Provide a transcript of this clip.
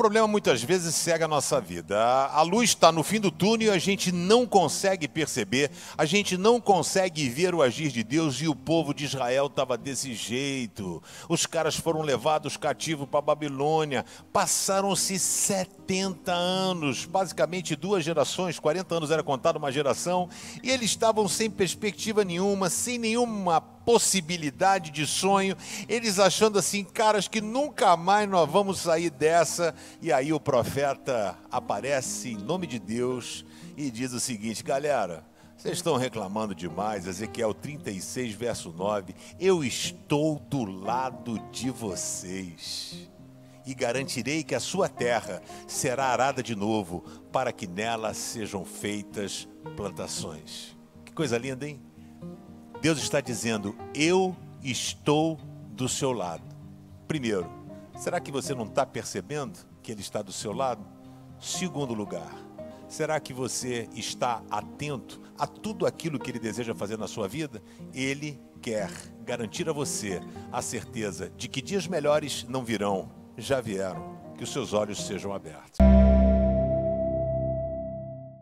problema muitas vezes cega a nossa vida. A luz está no fim do túnel e a gente não consegue perceber, a gente não consegue ver o agir de Deus e o povo de Israel estava desse jeito. Os caras foram levados cativos para Babilônia, passaram-se 70 anos, basicamente duas gerações, 40 anos era contado uma geração, e eles estavam sem perspectiva nenhuma, sem nenhuma possibilidade de sonho, eles achando assim, caras, que nunca mais nós vamos sair dessa. E aí o profeta aparece em nome de Deus e diz o seguinte: galera, vocês estão reclamando demais, Ezequiel 36, verso 9. Eu estou do lado de vocês e garantirei que a sua terra será arada de novo, para que nela sejam feitas plantações. Que coisa linda, hein? Deus está dizendo: Eu estou do seu lado. Primeiro, será que você não está percebendo que Ele está do seu lado? Segundo lugar, será que você está atento a tudo aquilo que Ele deseja fazer na sua vida? Ele quer garantir a você a certeza de que dias melhores não virão, já vieram. Que os seus olhos sejam abertos.